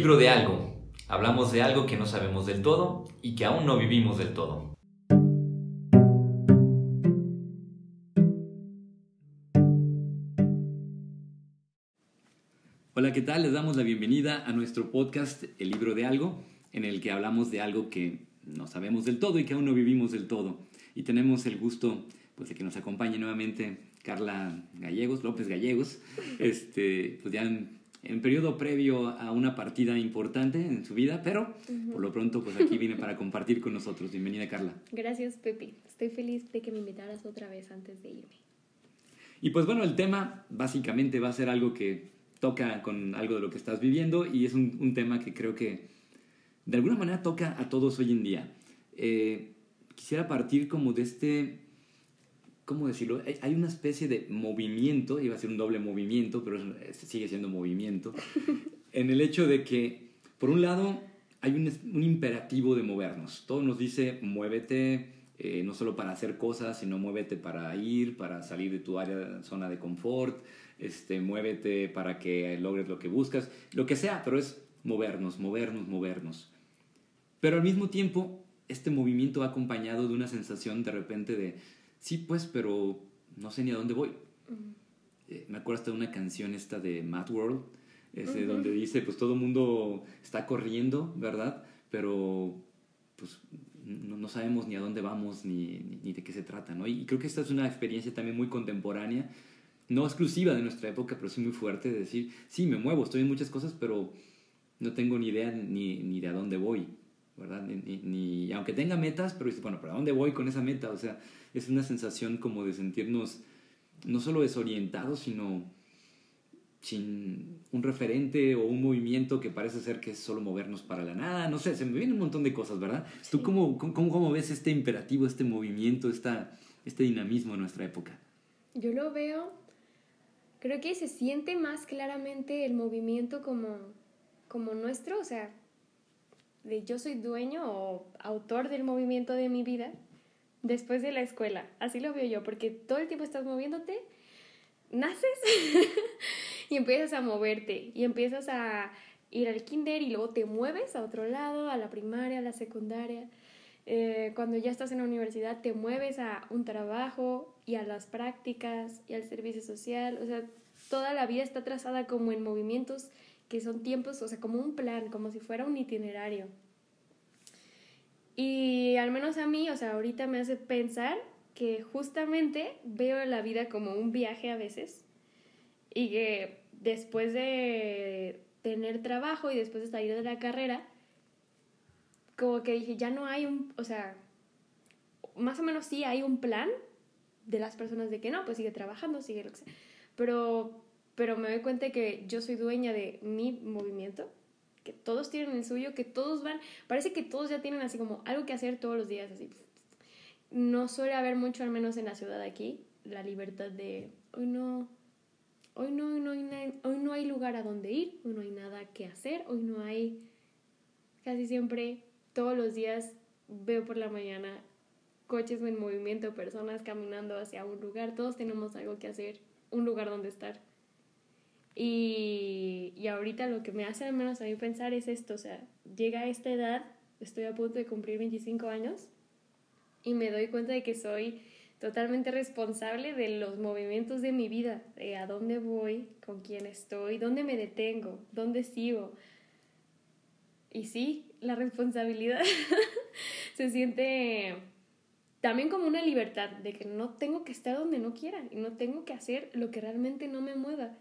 libro de algo. Hablamos de algo que no sabemos del todo y que aún no vivimos del todo. Hola, ¿qué tal? Les damos la bienvenida a nuestro podcast El libro de algo, en el que hablamos de algo que no sabemos del todo y que aún no vivimos del todo. Y tenemos el gusto pues, de que nos acompañe nuevamente Carla Gallegos, López Gallegos, este, pues ya periodo previo a una partida importante en su vida, pero por lo pronto pues aquí viene para compartir con nosotros. Bienvenida Carla. Gracias Pepe, estoy feliz de que me invitaras otra vez antes de irme. Y pues bueno, el tema básicamente va a ser algo que toca con algo de lo que estás viviendo y es un, tema que creo que de alguna manera toca a todos hoy en día. Eh, quisiera partir como de este ¿cómo decirlo? Hay una especie de movimiento, iba a ser un doble movimiento, pero sigue siendo movimiento, en el hecho de que, por un lado, hay un, imperativo de movernos. Todo nos dice, muévete, eh, no solo para hacer cosas, sino muévete para ir, para salir de tu área, zona de confort, este, muévete para que logres lo que buscas, lo que sea, pero es movernos, movernos, movernos. Pero al mismo tiempo, este movimiento va acompañado de una sensación de repente de, sí, pues, pero no sé ni a dónde voy. Eh, me acuerdo hasta de una canción esta de Mad World, ese, donde dice, pues todo el mundo está corriendo, ¿verdad? Pero, pues, no, sabemos ni a dónde vamos ni, ni, de qué se trata, ¿no? Y, creo que esta es una experiencia también muy contemporánea, no exclusiva de nuestra época, pero sí muy fuerte, de decir, sí, me muevo, estoy en muchas cosas, pero no tengo ni idea ni, ni de a dónde voy, ¿verdad? Ni, ni, aunque tenga metas, pero dices, bueno, ¿pero a dónde voy con esa meta? O sea, es una sensación como de sentirnos no solo desorientados, sino sin un referente o un movimiento que parece ser que es solo movernos para la nada. No sé, se me vienen un montón de cosas, ¿verdad? ¿Tú cómo, cómo, cómo, ves este imperativo, este movimiento, esta, este dinamismo en nuestra época? Yo lo veo, creo que se siente más claramente el movimiento como, como nuestro, o sea, de yo soy dueño o autor del movimiento de mi vida después de la escuela. Así lo veo yo, porque todo el tiempo estás moviéndote, naces y empiezas a moverte y empiezas a ir al kinder y luego te mueves a otro lado, a la primaria, a la secundaria. Eh, cuando ya estás en la universidad te mueves a un trabajo y a las prácticas y al servicio social. O sea, toda la vida está trazada como en movimientos que son tiempos, o sea, como un plan, como si fuera un itinerario. Y al menos a mí, o sea, ahorita me hace pensar que justamente veo la vida como un viaje a veces y que después de tener trabajo y después de salir de la carrera, como que dije, ya no hay un, o sea, más o menos sí hay un plan de las personas de que no, pues sigue trabajando, sigue lo que sea, pero, pero me doy cuenta que yo soy dueña de mi movimiento que todos tienen el suyo, que todos van, parece que todos ya tienen así como algo que hacer todos los días, así. No suele haber mucho, al menos en la ciudad aquí, la libertad de, hoy no, hoy no, hoy no, hoy no hay lugar a donde ir, hoy no hay nada que hacer, hoy no hay, casi siempre, todos los días veo por la mañana coches en movimiento, personas caminando hacia un lugar, todos tenemos algo que hacer, un lugar donde estar. Y, y ahorita lo que me hace al menos a mí pensar es esto, o sea, llega a esta edad, estoy a punto de cumplir 25 años y me doy cuenta de que soy totalmente responsable de los movimientos de mi vida, de a dónde voy, con quién estoy, dónde me detengo, dónde sigo. Y sí, la responsabilidad se siente también como una libertad de que no tengo que estar donde no quiera y no tengo que hacer lo que realmente no me mueva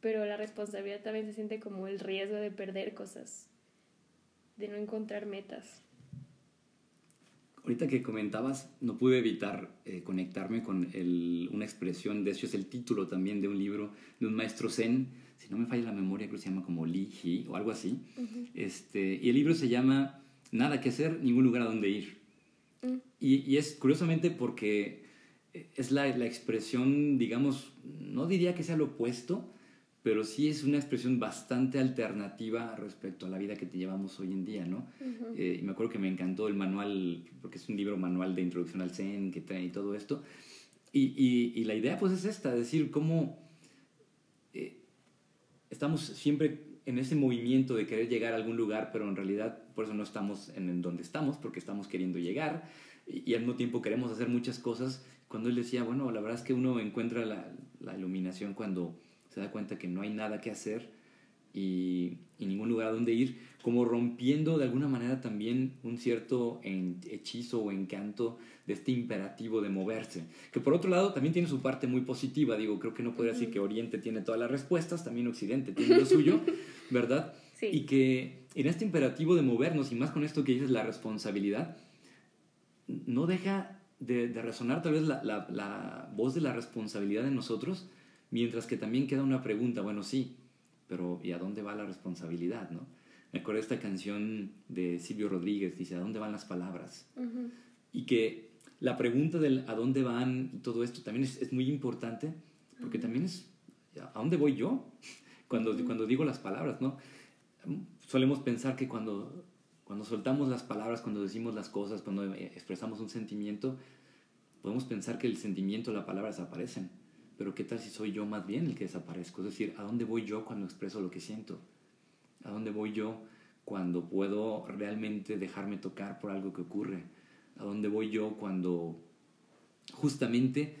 pero la responsabilidad también se siente como el riesgo de perder cosas, de no encontrar metas. Ahorita que comentabas, no pude evitar eh, conectarme con el, una expresión, de hecho es el título también de un libro de un maestro zen, si no me falla la memoria, creo que se llama como Li He o algo así. este, y el libro se llama Nada que hacer, ningún lugar a donde ir. Mm. Y, y, es curiosamente porque es la, la, expresión, digamos, no diría que sea lo opuesto, pero sí es una expresión bastante alternativa respecto a la vida que te llevamos hoy en día, ¿no? Eh, y me acuerdo que me encantó el manual, porque es un libro manual de introducción al Zen que trae y todo esto. Y, y, la idea pues es esta, decir cómo eh, estamos siempre en ese movimiento de querer llegar a algún lugar, pero en realidad por eso no estamos en donde estamos, porque estamos queriendo llegar y, al mismo tiempo queremos hacer muchas cosas. Cuando él decía, bueno, la verdad es que uno encuentra la, la iluminación cuando se da cuenta que no hay nada que hacer y, y, ningún lugar a donde ir, como rompiendo de alguna manera también un cierto hechizo o encanto de este imperativo de moverse, que por otro lado también tiene su parte muy positiva, digo, creo que no podría decir que Oriente tiene todas las respuestas, también Occidente tiene lo suyo, ¿verdad? Sí. Y que en este imperativo de movernos, y más con esto que dices, la responsabilidad, no deja de, resonar tal vez la, la, voz de la responsabilidad en nosotros, mientras que también queda una pregunta, bueno, sí, pero ¿y a dónde va la responsabilidad, no? Me acuerdo de esta canción de Silvio Rodríguez, dice, ¿a dónde van las palabras? Y que la pregunta del a dónde van y todo esto también es, es muy importante, porque también es, ¿a dónde voy yo? Cuando, cuando digo las palabras, ¿no? Solemos pensar que cuando cuando soltamos las palabras, cuando decimos las cosas, cuando eh, expresamos un sentimiento, podemos pensar que el sentimiento, la palabra desaparecen. Pero ¿qué tal si soy yo más bien el que desaparezco? Es decir, ¿a dónde voy yo cuando expreso lo que siento? ¿A dónde voy yo cuando puedo realmente dejarme tocar por algo que ocurre? ¿A dónde voy yo cuando justamente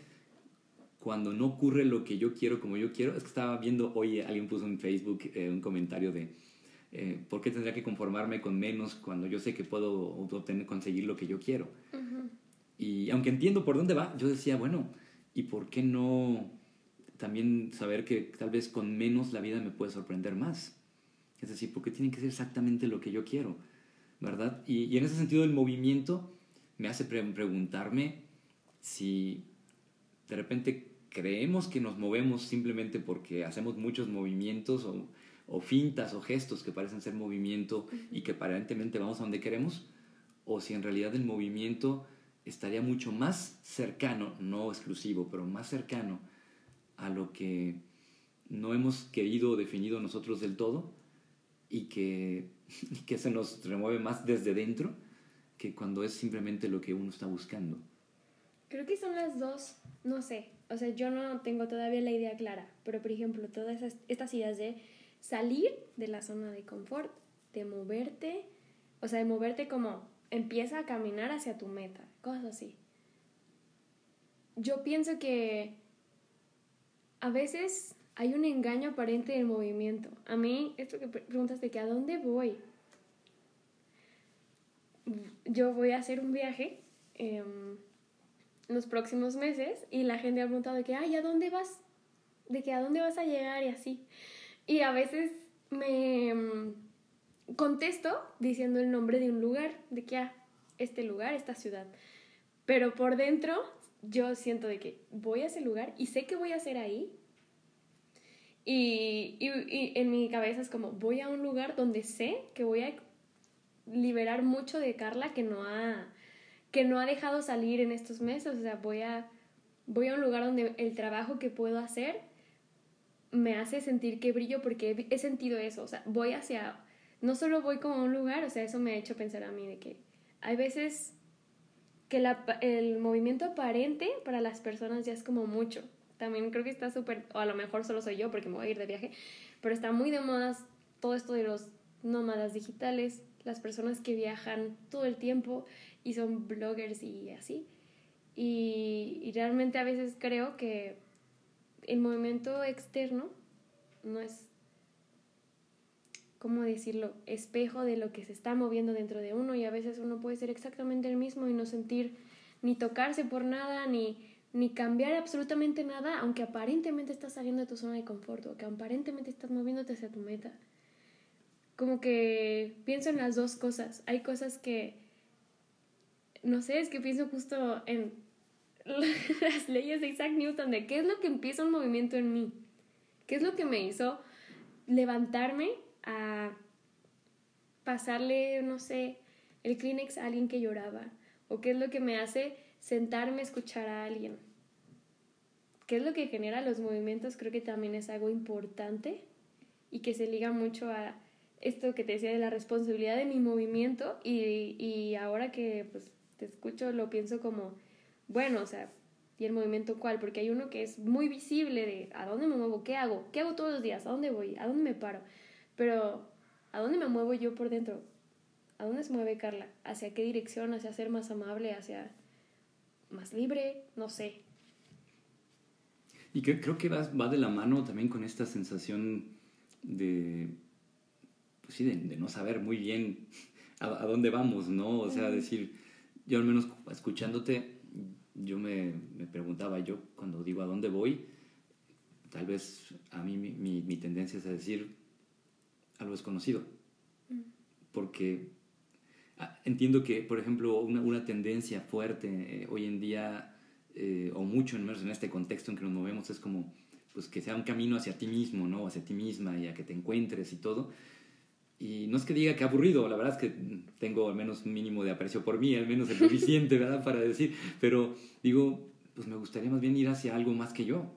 cuando no ocurre lo que yo quiero como yo quiero? Es que estaba viendo, hoy alguien puso en Facebook eh, un comentario de, eh, ¿por qué tendría que conformarme con menos cuando yo sé que puedo obtener, conseguir lo que yo quiero? Y aunque entiendo por dónde va, yo decía, bueno, ¿y por qué no también saber que tal vez con menos la vida me puede sorprender más? Es decir, ¿por qué tiene que ser exactamente lo que yo quiero? ¿Verdad? Y, y en ese sentido el movimiento me hace preguntarme si de repente creemos que nos movemos simplemente porque hacemos muchos movimientos o o fintas o gestos que parecen ser movimiento y que aparentemente vamos a donde queremos, o si en realidad el movimiento estaría mucho más cercano, no exclusivo, pero más cercano a lo que no hemos querido o definido nosotros del todo y que, que se nos remueve más desde dentro que cuando es simplemente lo que uno está buscando. Creo que son las dos, no sé, o sea, yo no tengo todavía la idea clara, pero por ejemplo, todas estas ideas de salir de la zona de confort, de moverte, o sea, de moverte como empieza a caminar hacia tu meta, cosas así. Yo pienso que a veces hay un engaño aparente del movimiento. A mí, esto que preguntas de que a dónde voy. Yo voy a hacer un viaje eh, los próximos meses y la gente ha preguntado de que, ay, ¿a dónde vas? De que a dónde vas a llegar y así. Y a veces me mm, contesto diciendo el nombre de un lugar, de que, ah, este lugar, esta ciudad. Pero por dentro yo siento de que voy a ese lugar y sé que voy a hacer ahí. Y, y, en mi cabeza es como, voy a un lugar donde sé que voy a liberar mucho de Carla que no ha, que no ha dejado salir en estos meses. O sea, voy a, voy a un lugar donde el trabajo que puedo hacer me hace sentir que brillo porque he, sentido eso, o sea, voy hacia, no solo voy como a un lugar, o sea, eso me ha hecho pensar a mí de que hay veces que la, el movimiento aparente para las personas ya es como mucho. También creo que está súper, o a lo mejor solo soy yo porque me voy a ir de viaje, pero está muy de moda todo esto de los nómadas digitales, las personas que viajan todo el tiempo y son bloggers y así. Y, y realmente a veces creo que el movimiento externo no es, ¿cómo decirlo?, espejo de lo que se está moviendo dentro de uno y a veces uno puede ser exactamente el mismo y no sentir ni tocarse por nada, ni, ni cambiar absolutamente nada, aunque aparentemente estás saliendo de tu zona de confort o que aparentemente estás moviéndote hacia tu meta. Como que pienso en las dos cosas. Hay cosas que, no sé, es que pienso justo en las leyes de Isaac Newton de qué es lo que empieza un movimiento en mí, qué es lo que me hizo levantarme a pasarle, no sé, el Kleenex a alguien que lloraba, o qué es lo que me hace sentarme a escuchar a alguien. ¿Qué es lo que genera los movimientos? Creo que también es algo importante y que se liga mucho a esto que te decía de la responsabilidad de mi movimiento y, y ahora que pues, te escucho lo pienso como bueno, o sea, ¿y el movimiento cuál? Porque hay uno que es muy visible de a dónde me muevo, qué hago, qué hago todos los días, a dónde voy, a dónde me paro. Pero, ¿a dónde me muevo yo por dentro? ¿A dónde se mueve Carla? ¿Hacia qué dirección? ¿Hacia ser más amable? ¿Hacia más libre? No sé. Y creo que va, va de la mano también con esta sensación de, pues sí, de, no saber muy bien a, dónde vamos, ¿no? O sea, decir, yo al menos escuchándote, yo me, me, preguntaba, yo cuando digo a dónde voy, tal vez a mí mi, mi, tendencia es a decir algo desconocido. Porque ah, entiendo que, por ejemplo, una, una tendencia fuerte eh, hoy en día eh, o mucho en, en este contexto en que nos movemos, es como pues que sea un camino hacia ti mismo, ¿no? Hacia ti misma y a que te encuentres y todo. Y no es que diga que aburrido, la verdad es que tengo al menos un mínimo de aprecio por mí, al menos el suficiente, ¿verdad? Para decir, pero digo, pues me gustaría más bien ir hacia algo más que yo,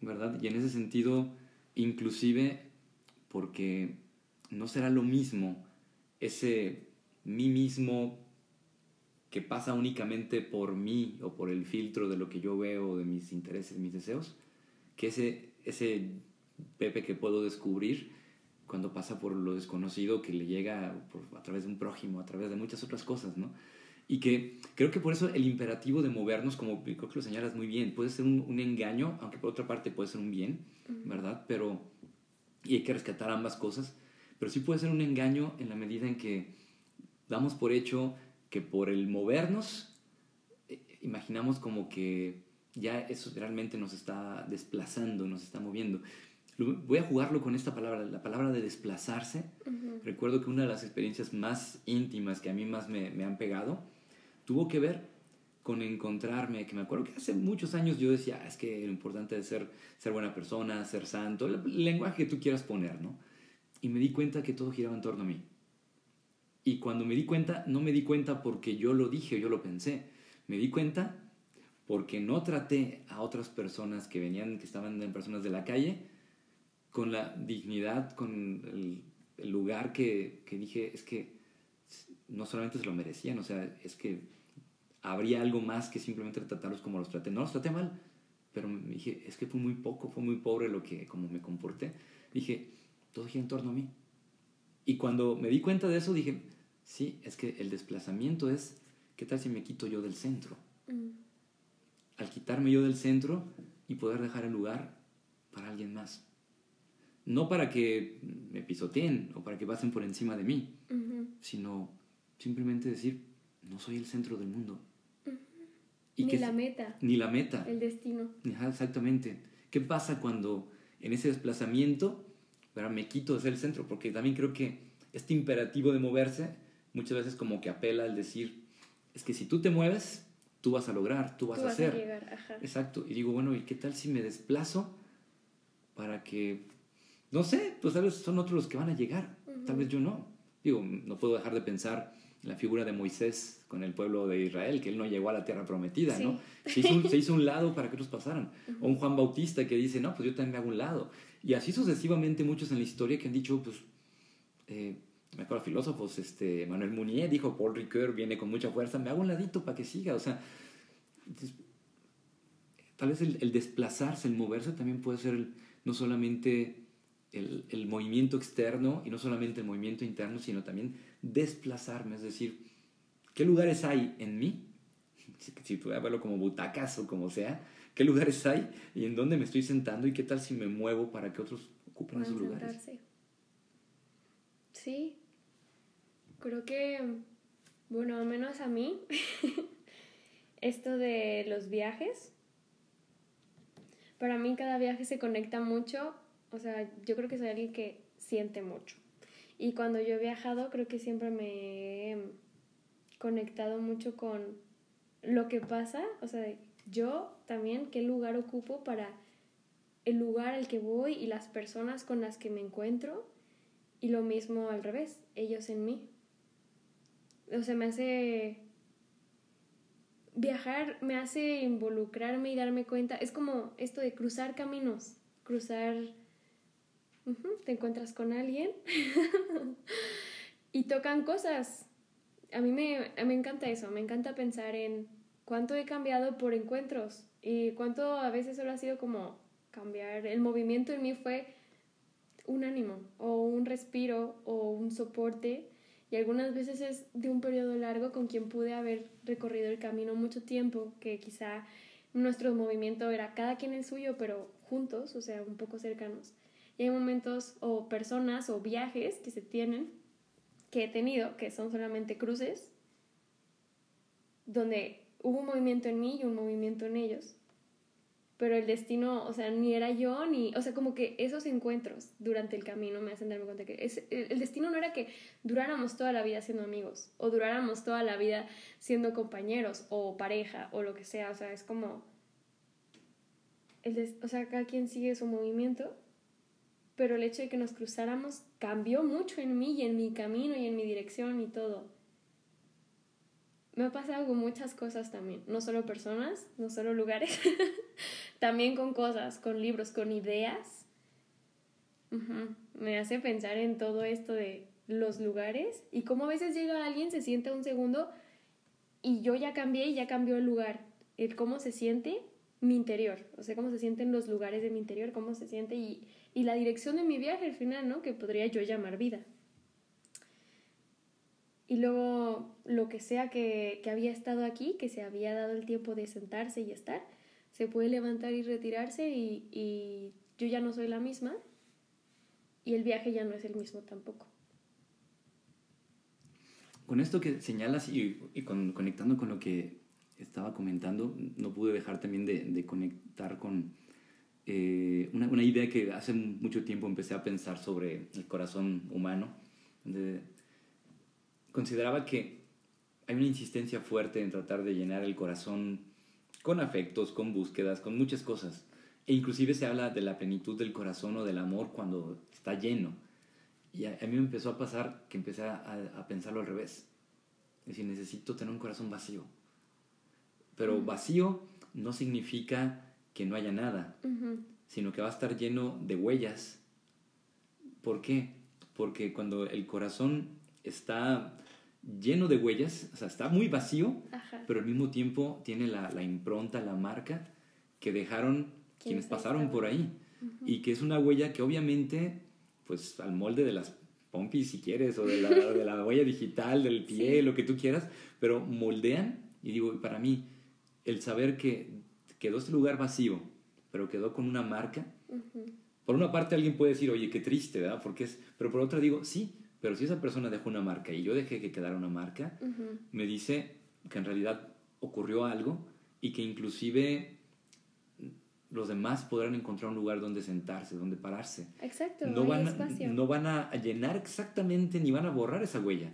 ¿verdad? Y en ese sentido, inclusive, porque no será lo mismo ese mí mismo que pasa únicamente por mí o por el filtro de lo que yo veo, de mis intereses, mis deseos, que ese, ese Pepe que puedo descubrir cuando pasa por lo desconocido que le llega a través de un prójimo, a través de muchas otras cosas, ¿no? Y que creo que por eso el imperativo de movernos, como creo que lo señalas muy bien, puede ser un, un engaño, aunque por otra parte puede ser un bien, ¿verdad? Pero, y hay que rescatar ambas cosas, pero sí puede ser un engaño en la medida en que damos por hecho que por el movernos, eh, imaginamos como que ya eso realmente nos está desplazando, nos está moviendo. Voy a jugarlo con esta palabra, la palabra de desplazarse. Recuerdo que una de las experiencias más íntimas que a mí más me, me, han pegado tuvo que ver con encontrarme, que me acuerdo que hace muchos años yo decía, ah, es que lo importante es ser, ser buena persona, ser santo, el lenguaje que tú quieras poner, ¿no? Y me di cuenta que todo giraba en torno a mí. Y cuando me di cuenta, no me di cuenta porque yo lo dije o yo lo pensé. Me di cuenta porque no traté a otras personas que venían, que estaban en personas de la calle, con la dignidad, con el, lugar que, que, dije, es que no solamente se lo merecían, o sea, es que habría algo más que simplemente tratarlos como los traté. No los traté mal, pero me dije, es que fue muy poco, fue muy pobre lo que, como me comporté. Dije, todo gira en torno a mí. Y cuando me di cuenta de eso, dije, Sí, es que el desplazamiento es, ¿qué tal si me quito yo del centro? Mm. Al quitarme yo del centro y poder dejar el lugar para alguien más. No para que me pisoteen o para que pasen por encima de mí, sino simplemente decir, no soy el centro del mundo. y ni la meta. Ni la meta. El destino. exactamente. ¿Qué pasa cuando en ese desplazamiento me quito de ser el centro? Porque también creo que este imperativo de moverse muchas veces como que apela al decir, es que si tú te mueves, tú vas a lograr, tú vas, a hacer. Exacto. Y digo, bueno, ¿y qué tal si me desplazo para que, no sé, pues tal vez son otros los que van a llegar, tal vez yo no. Digo, no puedo dejar de pensar en la figura de Moisés con el pueblo de Israel, que él no llegó a la tierra prometida, ¿no? Se hizo, un, se hizo, un, lado para que otros pasaran. O un Juan Bautista que dice, no, pues yo también me hago un lado. Y así sucesivamente muchos en la historia que han dicho, pues, eh, me acuerdo filósofos, este, Manuel Munier dijo, Paul Ricoeur viene con mucha fuerza, me hago un ladito para que siga, o sea, tal vez el, desplazarse, el moverse también puede ser no solamente el, el, movimiento externo y no solamente el movimiento interno, sino también desplazarme, es decir, ¿qué lugares hay en mí? Si, si puedo verlo como butacas o como sea, ¿qué lugares hay y en dónde me estoy sentando y qué tal si me muevo para que otros ocupen esos lugares? Sí, creo que, bueno, al menos a mí, esto de los viajes, para mí cada viaje se conecta mucho, o sea, yo creo que soy alguien que siente mucho. Y cuando yo he viajado, creo que siempre me he conectado mucho con lo que pasa, o sea, yo también, qué lugar ocupo para el lugar al que voy y las personas con las que me encuentro y lo mismo al revés, ellos en mí. O sea, me hace... Viajar me hace involucrarme y darme cuenta. Es como esto de cruzar caminos, cruzar... te encuentras con alguien y tocan cosas. A mí me, me encanta eso, me encanta pensar en cuánto he cambiado por encuentros y cuánto a veces solo ha sido como cambiar. El movimiento en mí fue un ánimo o un respiro o un soporte y algunas veces es de un periodo largo con quien pude haber recorrido el camino mucho tiempo, que quizá nuestro movimiento era cada quien el suyo, pero juntos, o sea, un poco cercanos. Y hay momentos o personas o viajes que se tienen, que he tenido, que son solamente cruces, donde hubo un movimiento en mí y un movimiento en ellos pero el destino, o sea, ni era yo, ni, o sea, como que esos encuentros durante el camino me hacen darme cuenta que es, el, destino no era que duráramos toda la vida siendo amigos, o duráramos toda la vida siendo compañeros, o pareja, o lo que sea, o sea, es como, el o sea, cada quien sigue su movimiento, pero el hecho de que nos cruzáramos cambió mucho en mí y en mi camino y en mi dirección y todo me ha pasado con muchas cosas también, no solo personas, no solo lugares, también con cosas, con libros, con ideas. Me hace pensar en todo esto de los lugares y cómo a veces llega alguien, se siente un segundo y yo ya cambié y ya cambió el lugar, el cómo se siente mi interior, o sea, cómo se sienten los lugares de mi interior, cómo se siente y, y la dirección de mi viaje al final, ¿no? Que podría yo llamar vida y luego lo que sea que, había estado aquí, que se había dado el tiempo de sentarse y estar, se puede levantar y retirarse y, yo ya no soy la misma y el viaje ya no es el mismo tampoco. Con esto que señalas y, conectando con lo que estaba comentando, no pude dejar también de, conectar con eh, una, una, idea que hace mucho tiempo empecé a pensar sobre el corazón humano, donde consideraba que hay una insistencia fuerte en tratar de llenar el corazón con afectos, con búsquedas, con muchas cosas. E inclusive se habla de la plenitud del corazón o del amor cuando está lleno. Y a, mí me empezó a pasar que empecé a, pensarlo al revés. Es decir, necesito tener un corazón vacío. Pero vacío no significa que no haya nada, sino que va a estar lleno de huellas. ¿Por qué? Porque cuando el corazón está lleno de huellas, o sea, está muy vacío, pero al mismo tiempo tiene la, la impronta, la marca que dejaron quienes pasaron por ahí. Y que es una huella que obviamente, pues al molde de las pompis si quieres, o de la, de la huella digital, del pie, lo que tú quieras, pero moldean, y digo, para mí, el saber que quedó este lugar vacío, pero quedó con una marca, por una parte alguien puede decir, oye, qué triste, ¿verdad? Porque es, pero por otra digo, sí, pero si esa persona dejó una marca y yo dejé que quedara una marca, me dice que en realidad ocurrió algo y que inclusive los demás podrán encontrar un lugar donde sentarse, donde pararse. Exacto. No, van, no van a llenar exactamente ni van a borrar esa huella,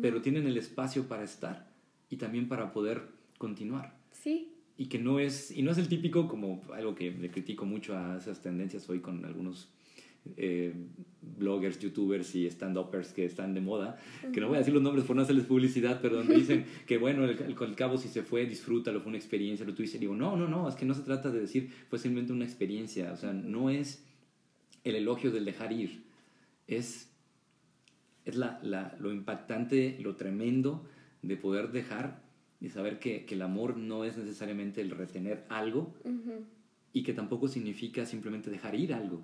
pero tienen el espacio para estar y también para poder continuar. Sí. Y que no es, y no es el típico como algo que le critico mucho a esas tendencias hoy con algunos eh, bloggers, youtubers y stand-uppers que están de moda, que no voy a decir los nombres por no hacerles publicidad, pero donde dicen que bueno, el, cabo si se fue, disfrútalo, fue una experiencia, lo tuviste. Digo, no, no, no, es que no se trata de decir, fue simplemente una experiencia, o sea, no es el elogio del dejar ir, es, es la, la, lo impactante, lo tremendo de poder dejar y saber que, que, el amor no es necesariamente el retener algo y que tampoco significa simplemente dejar ir algo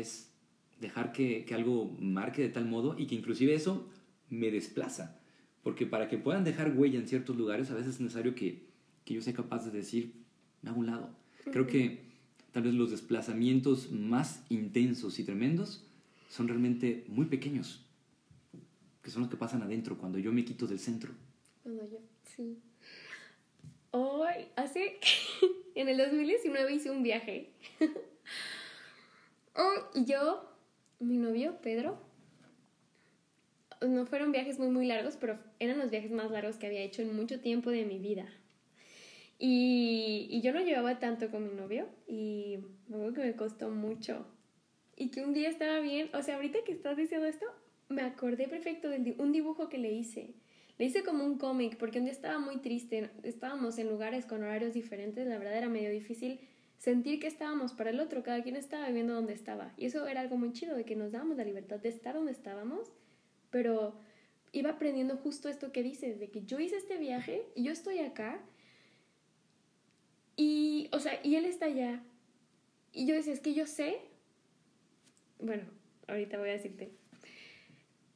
es dejar que, que, algo marque de tal modo y que inclusive eso me desplaza. Porque para que puedan dejar huella en ciertos lugares, a veces es necesario que, que yo sea capaz de decir, me hago un lado. Creo que tal vez los desplazamientos más intensos y tremendos son realmente muy pequeños, que son los que pasan adentro, cuando yo me quito del centro. Cuando yo, sí. Hoy, hace, en el 2019 hice un viaje y yo, mi novio, Pedro, no fueron viajes muy, muy largos, pero eran los viajes más largos que había hecho en mucho tiempo de mi vida. Y, y yo no llevaba tanto con mi novio y me acuerdo que me costó mucho. Y que un día estaba bien, o sea, ahorita que estás diciendo esto, me acordé perfecto de un dibujo que le hice. Le hice como un cómic porque un día estaba muy triste, estábamos en lugares con horarios diferentes, la verdad era medio difícil sentir que estábamos para el otro, cada quien estaba viviendo donde estaba. Y eso era algo muy chido, de que nos dábamos la libertad de estar donde estábamos, pero iba aprendiendo justo esto que dices, de que yo hice este viaje y yo estoy acá, y, o sea, y él está allá. Y yo decía, es que yo sé bueno, ahorita voy a decirte.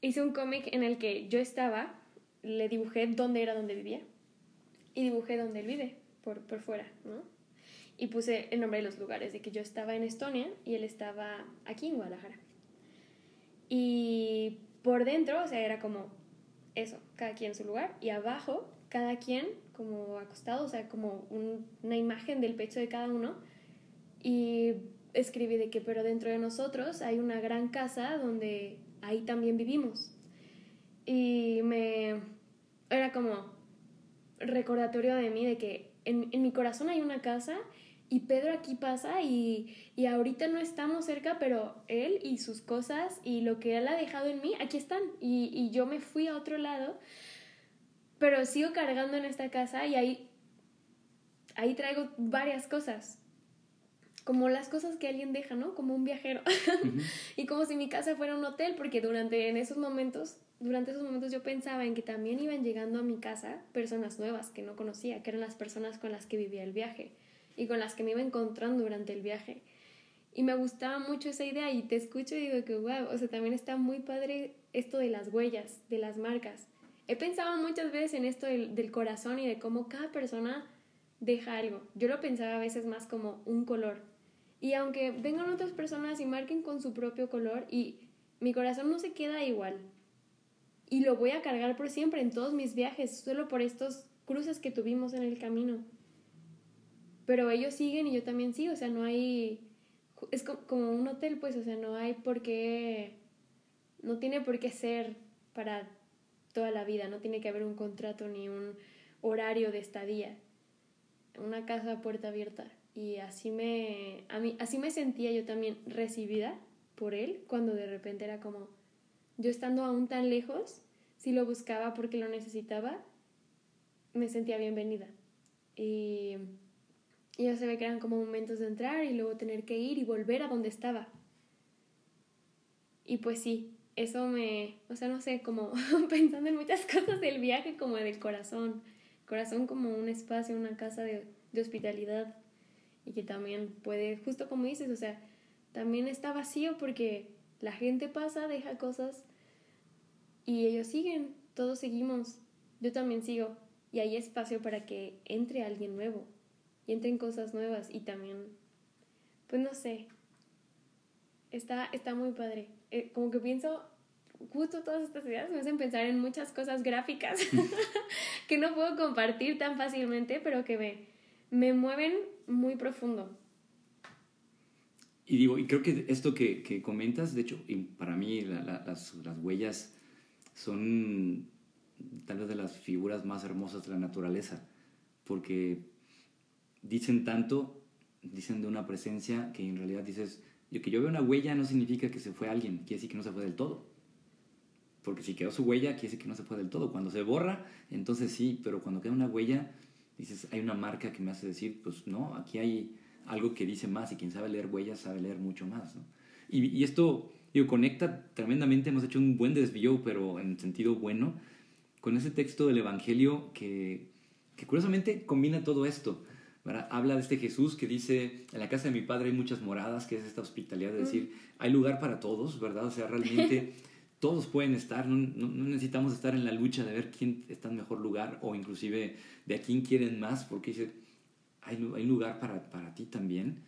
Hice un cómic en el que yo estaba, le dibujé dónde era donde vivía y dibujé dónde él vive, por, por fuera, ¿no? Y puse el nombre de los lugares, de que yo estaba en Estonia y él estaba aquí en Guadalajara. Y por dentro, o sea, era como eso, cada quien en su lugar, y abajo, cada quien como acostado, o sea, como una imagen del pecho de cada uno. Y escribí de que, pero dentro de nosotros hay una gran casa donde ahí también vivimos. Y me... Era como recordatorio de mí de que en, en mi corazón hay una casa y Pedro aquí pasa y, y, ahorita no estamos cerca, pero él y sus cosas y lo que él ha dejado en mí, aquí están. Y, y, yo me fui a otro lado, pero sigo cargando en esta casa y ahí, ahí traigo varias cosas. Como las cosas que alguien deja, ¿no? Como un viajero. y como si mi casa fuera un hotel, porque durante en esos momentos, durante esos momentos yo pensaba en que también iban llegando a mi casa personas nuevas que no conocía, que eran las personas con las que vivía el viaje y con las que me iba encontrando durante el viaje. Y me gustaba mucho esa idea y te escucho y digo que, wow, o sea, también está muy padre esto de las huellas, de las marcas. He pensado muchas veces en esto del, del corazón y de cómo cada persona deja algo. Yo lo pensaba a veces más como un color. Y aunque vengan otras personas y marquen con su propio color y mi corazón no se queda igual. Y lo voy a cargar por siempre en todos mis viajes, solo por estos cruces que tuvimos en el camino pero ellos siguen y yo también sigo, o sea, no hay, es como un hotel, pues, o sea, no hay por qué, no tiene por qué ser para toda la vida, no tiene que haber un contrato ni un horario de estadía, una casa a puerta abierta. Y así me, a mí, así me sentía yo también recibida por él, cuando de repente era como, yo estando aún tan lejos, si lo buscaba porque lo necesitaba, me sentía bienvenida. Y y ya se ve que eran como momentos de entrar y luego tener que ir y volver a donde estaba. Y pues sí, eso me, o sea, no sé, como pensando en muchas cosas del viaje, como del corazón. Corazón como un espacio, una casa de, de hospitalidad. Y que también puede, justo como dices, o sea, también está vacío porque la gente pasa, deja cosas y ellos siguen, todos seguimos. Yo también sigo y hay espacio para que entre alguien nuevo y entren cosas nuevas y también, pues no sé, está, está muy padre. Eh, como que pienso, justo todas estas ideas me hacen pensar en muchas cosas gráficas que no puedo compartir tan fácilmente, pero que me, me mueven muy profundo. Y digo, y creo que esto que, que comentas, de hecho, para mí las, las huellas son tal vez de las figuras más hermosas de la naturaleza, porque dicen tanto, dicen de una presencia que en realidad dices, yo que yo veo una huella no significa que se fue alguien, quiere decir que no se fue del todo. Porque si quedó su huella, quiere decir que no se fue del todo. Cuando se borra, entonces sí, pero cuando queda una huella, dices, hay una marca que me hace decir, pues no, aquí hay algo que dice más y quien sabe leer huellas sabe leer mucho más. ¿no? Y, y, esto, digo, conecta tremendamente, hemos hecho un buen desvío, pero en sentido bueno, con ese texto del Evangelio que, que curiosamente combina todo esto. Habla de este Jesús que dice, en la casa de mi padre hay muchas moradas, que es esta hospitalidad de decir, hay lugar para todos, ¿verdad? O sea, realmente todos pueden estar, no, necesitamos estar en la lucha de ver quién está en mejor lugar o inclusive de a quién quieren más, porque dice, hay, hay lugar para, para ti también.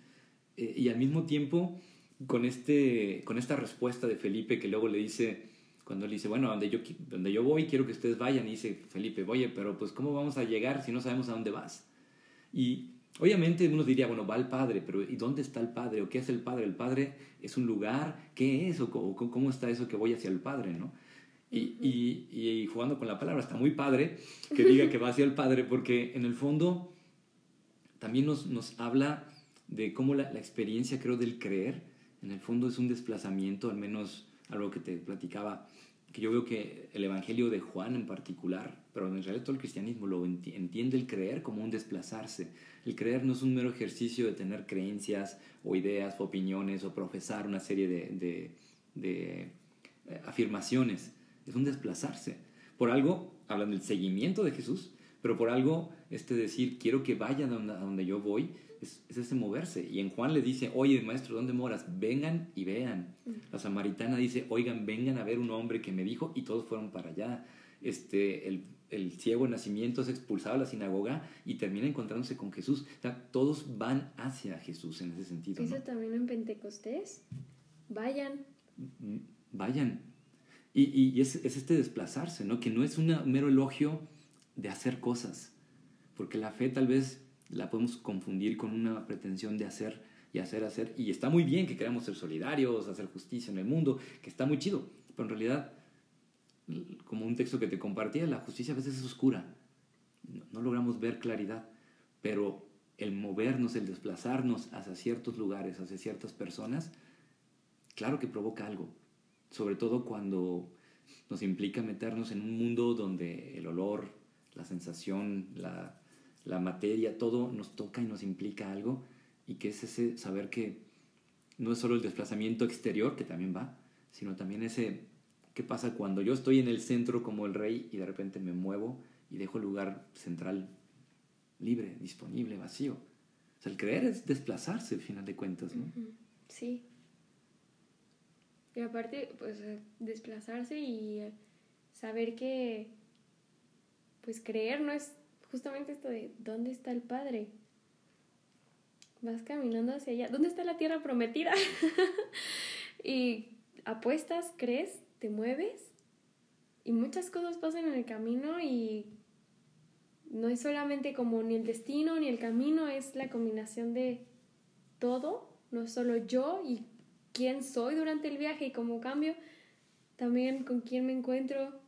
Eh, y al mismo tiempo, con, este, con esta respuesta de Felipe que luego le dice, cuando le dice, bueno, donde yo, donde yo voy, quiero que ustedes vayan, y dice Felipe, oye, pero pues ¿cómo vamos a llegar si no sabemos a dónde vas? Y obviamente uno diría, bueno, va el Padre, pero ¿y dónde está el Padre? ¿O qué es el Padre? ¿El Padre es un lugar? ¿Qué es? ¿O cómo está eso que voy hacia el Padre? ¿no? Y, y, y, jugando con la palabra, está muy padre que diga que va hacia el Padre, porque en el fondo también nos, nos habla de cómo la, la, experiencia, creo, del creer, en el fondo es un desplazamiento, al menos algo que te platicaba, que yo veo que el Evangelio de Juan en particular pero en realidad todo el cristianismo lo entiende el creer como un desplazarse. El creer no es un mero ejercicio de tener creencias o ideas o opiniones o profesar una serie de, de, eh, afirmaciones, es un desplazarse. Por algo, hablan del seguimiento de Jesús, pero por algo, este decir, quiero que vaya a donde, yo voy, es, ese moverse. Y en Juan le dice, oye, maestro, ¿dónde moras? Vengan y vean. La samaritana dice, oigan, vengan a ver un hombre que me dijo, y todos fueron para allá. Este, el, el ciego de nacimiento es expulsado a la sinagoga y termina encontrándose con Jesús. O sea, todos van hacia Jesús en ese sentido. Eso también en Pentecostés. Vayan. Mm, vayan. Y, y es, es, este desplazarse, ¿no? Que no es un mero elogio de hacer cosas. Porque la fe tal vez la podemos confundir con una pretensión de hacer y hacer, hacer. Y está muy bien que queramos ser solidarios, hacer justicia en el mundo, que está muy chido. Pero en realidad, como un texto que te compartía, la justicia a veces es oscura. No, logramos ver claridad. Pero el movernos, el desplazarnos hacia ciertos lugares, hacia ciertas personas, claro que provoca algo. Sobre todo cuando nos implica meternos en un mundo donde el olor, la sensación, la, la materia, todo nos toca y nos implica algo, y que es ese saber que no es solo el desplazamiento exterior, que también va, sino también ese, ¿qué pasa cuando yo estoy en el centro como el rey y de repente me muevo y dejo el lugar central libre, disponible, vacío? O sea, el creer es desplazarse, al final de cuentas, ¿no? Sí. Y aparte, pues, desplazarse y saber que, pues, creer no es justamente esto de, ¿dónde está el Padre? Vas caminando hacia allá. ¿Dónde está la tierra prometida? y apuestas, crees, te mueves y muchas cosas pasan en el camino y no es solamente como ni el destino ni el camino, es la combinación de todo, no solo yo y quién soy durante el viaje y cómo cambio, también con quién me encuentro,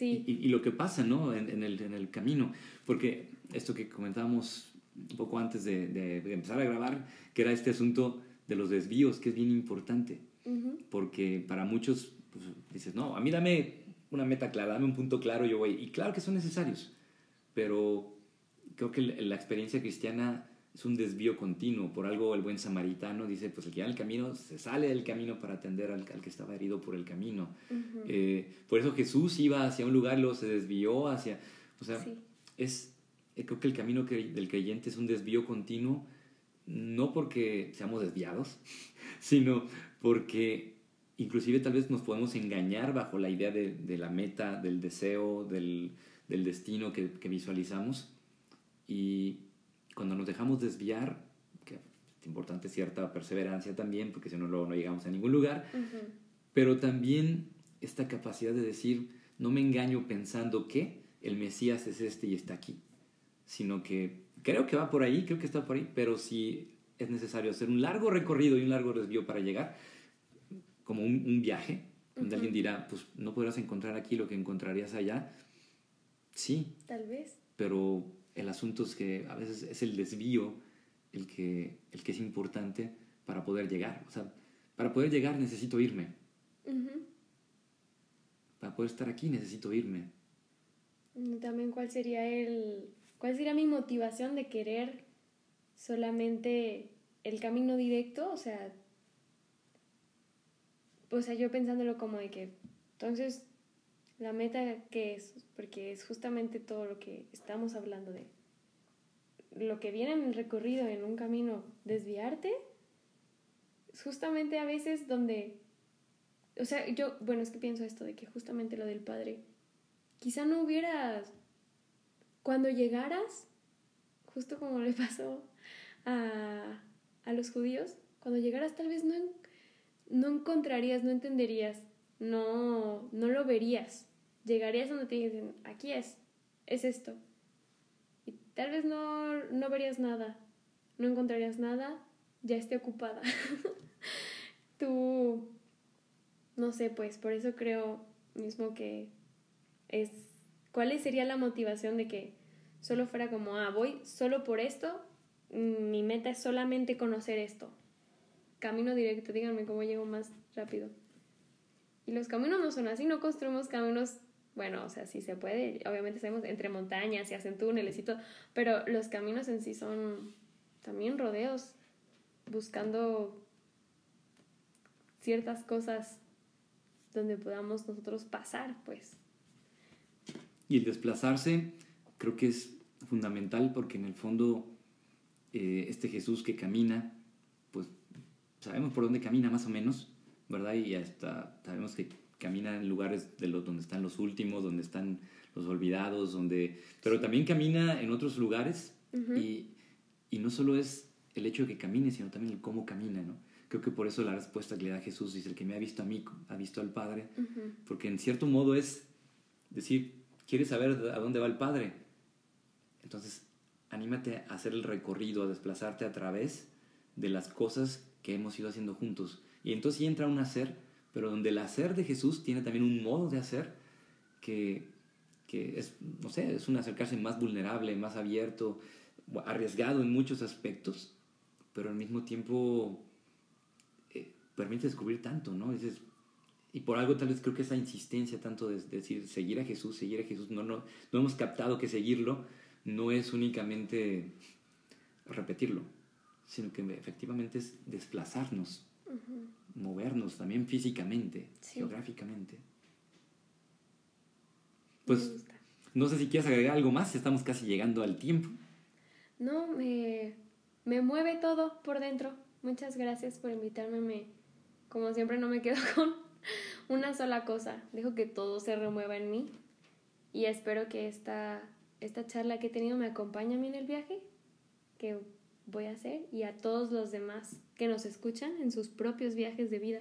y, lo que pasa, ¿no? En, el, en, el, camino. Porque esto que comentábamos un poco antes de, de, empezar a grabar, que era este asunto de los desvíos, que es bien importante. Porque para muchos pues, dices, no, a mí dame una meta clara, dame un punto claro, yo voy. Y claro que son necesarios, pero creo que la experiencia cristiana es un desvío continuo. Por algo el buen samaritano dice, pues el que va el camino se sale del camino para atender al, que estaba herido por el camino. Eh, por eso Jesús iba hacia un lugar, luego se desvió hacia... O sea, es, eh, creo que el camino del creyente es un desvío continuo, no porque seamos desviados, sino porque inclusive tal vez nos podemos engañar bajo la idea de, de la meta, del deseo, del, del destino que, que visualizamos. Y cuando nos dejamos desviar, que es importante cierta perseverancia también, porque si no, luego no llegamos a ningún lugar, pero también esta capacidad de decir, no me engaño pensando que el Mesías es este y está aquí, sino que creo que va por ahí, creo que está por ahí, pero si es necesario hacer un largo recorrido y un largo desvío para llegar, como un, viaje, donde alguien dirá, pues no podrás encontrar aquí lo que encontrarías allá. Sí. Tal vez. Pero el asunto es que a veces es el desvío el que, el que es importante para poder llegar. O sea, para poder llegar necesito irme. Para poder estar aquí necesito irme. También cuál sería el cuál sería mi motivación de querer solamente el camino directo, o sea, o sea, yo pensándolo como de que entonces la meta que es, porque es justamente todo lo que estamos hablando de lo que viene en el recorrido, en un camino, desviarte, es justamente a veces donde, o sea, yo, bueno, es que pienso esto de que justamente lo del Padre, quizá no hubieras, cuando llegaras, justo como le pasó a, a los judíos, cuando llegaras tal vez no, no encontrarías, no entenderías, no, no lo verías. Llegarías donde te dicen, aquí es, es esto. Y tal vez no, no verías nada, no encontrarías nada, ya esté ocupada. Tú, no sé, pues por eso creo mismo que es, ¿cuál sería la motivación de que solo fuera como, ah, voy solo por esto, mi meta es solamente conocer esto? Camino directo, díganme cómo llego más rápido. Y los caminos no son así, no construimos caminos, bueno, o sea, sí se puede, obviamente sabemos entre montañas y hacen túneles y todo, pero los caminos en sí son también rodeos, buscando ciertas cosas donde podamos nosotros pasar, pues. Y el desplazarse creo que es fundamental porque en el fondo eh, este Jesús que camina, sabemos por dónde camina más o menos, ¿verdad? Y hasta sabemos que camina en lugares de los, donde están los últimos, donde están los olvidados, donde... Pero también camina en otros lugares y, y, no solo es el hecho de que camine, sino también el cómo camina, ¿no? Creo que por eso la respuesta que le da Jesús dice, el que me ha visto a mí, ha visto al Padre, porque en cierto modo es decir, ¿quieres saber a dónde va el Padre? Entonces, anímate a hacer el recorrido, a desplazarte a través de las cosas que hemos ido haciendo juntos. Y entonces entra un hacer, pero donde el hacer de Jesús tiene también un modo de hacer que, que es, no sé, es un acercarse más vulnerable, más abierto, arriesgado en muchos aspectos, pero al mismo tiempo eh, permite descubrir tanto, ¿no? Dices, y por algo tal vez creo que esa insistencia tanto de, decir seguir a Jesús, seguir a Jesús, no, no, no hemos captado que seguirlo no es únicamente repetirlo, sino que efectivamente es desplazarnos, movernos también físicamente, geográficamente. Pues no sé si quieres agregar algo más, estamos casi llegando al tiempo. No, me, me mueve todo por dentro. Muchas gracias por invitarme. Me, como siempre no me quedo con una sola cosa. Dejo que todo se remueva en mí. Y espero que esta, esta charla que he tenido me acompañe a mí en el viaje que voy a hacer y a todos los demás que nos escuchan en sus propios viajes de vida.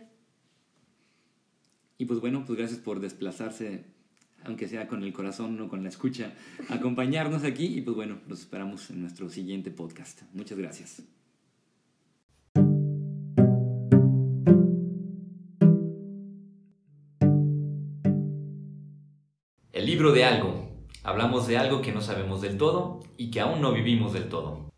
Y pues bueno, pues gracias por desplazarse, aunque sea con el corazón o con la escucha, acompañarnos aquí y pues bueno, los esperamos en nuestro siguiente podcast. Muchas gracias. El libro de algo. Hablamos de algo que no sabemos del todo y que aún no vivimos del todo.